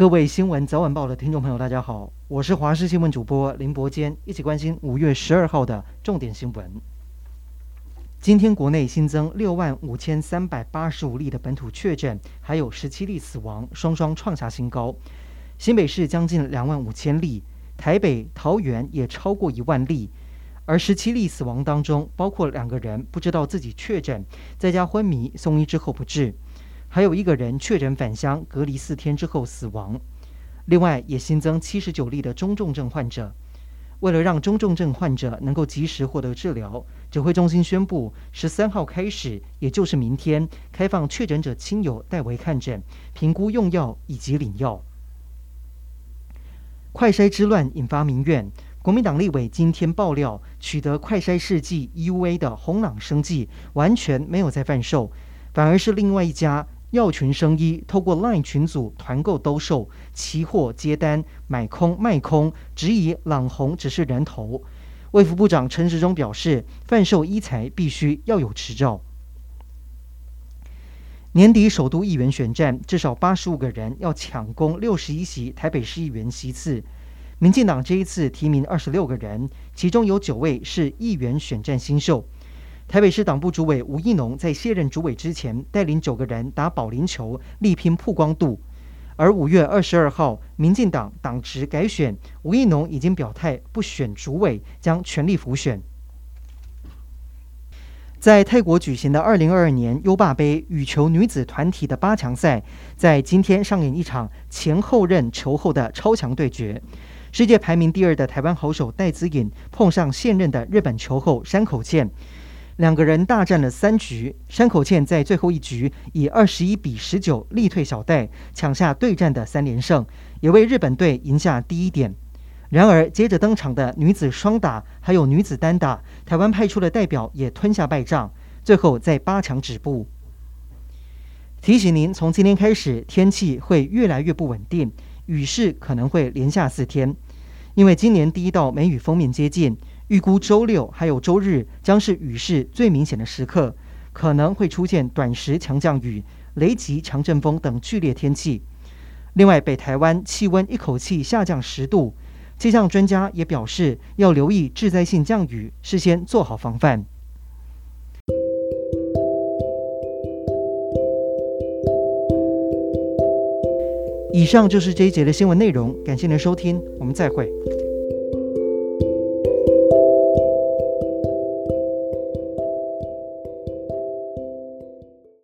各位新闻早晚报的听众朋友，大家好，我是华视新闻主播林伯坚，一起关心五月十二号的重点新闻。今天国内新增六万五千三百八十五例的本土确诊，还有十七例死亡，双双创下新高。新北市将近两万五千例，台北、桃园也超过一万例。而十七例死亡当中，包括两个人不知道自己确诊，在家昏迷送医之后不治。还有一个人确诊返乡隔离四天之后死亡，另外也新增七十九例的中重症患者。为了让中重症患者能够及时获得治疗，指挥中心宣布，十三号开始，也就是明天，开放确诊者亲友代为看诊、评估用药以及领药。快筛之乱引发民怨，国民党立委今天爆料，取得快筛试剂 EUA 的红朗生技完全没有在贩售，反而是另外一家。药群生医透过 LINE 群组团购兜售，期货接单买空卖空，质疑朗红只是人头。卫福部长陈时中表示，贩售医材必须要有执照。年底首都议员选战，至少八十五个人要抢攻六十一席台北市议员席次。民进党这一次提名二十六个人，其中有九位是议员选战新秀。台北市党部主委吴怡农在卸任主委之前，带领九个人打保龄球，力拼曝光度。而五月二十二号，民进党党职改选，吴怡农已经表态不选主委，将全力辅选。在泰国举行的二零二二年优霸杯羽球女子团体的八强赛，在今天上演一场前后任球后的超强对决。世界排名第二的台湾好手戴资颖碰上现任的日本球后山口茜。两个人大战了三局，山口茜在最后一局以二十一比十九力退小戴，抢下对战的三连胜，也为日本队赢下第一点。然而，接着登场的女子双打还有女子单打，台湾派出的代表也吞下败仗，最后在八强止步。提醒您，从今天开始，天气会越来越不稳定，雨势可能会连下四天，因为今年第一道梅雨锋面接近。预估周六还有周日将是雨势最明显的时刻，可能会出现短时强降雨、雷击、强阵风等剧烈天气。另外，北台湾气温一口气下降十度，气象专家也表示要留意致灾性降雨，事先做好防范。以上就是这一节的新闻内容，感谢您的收听，我们再会。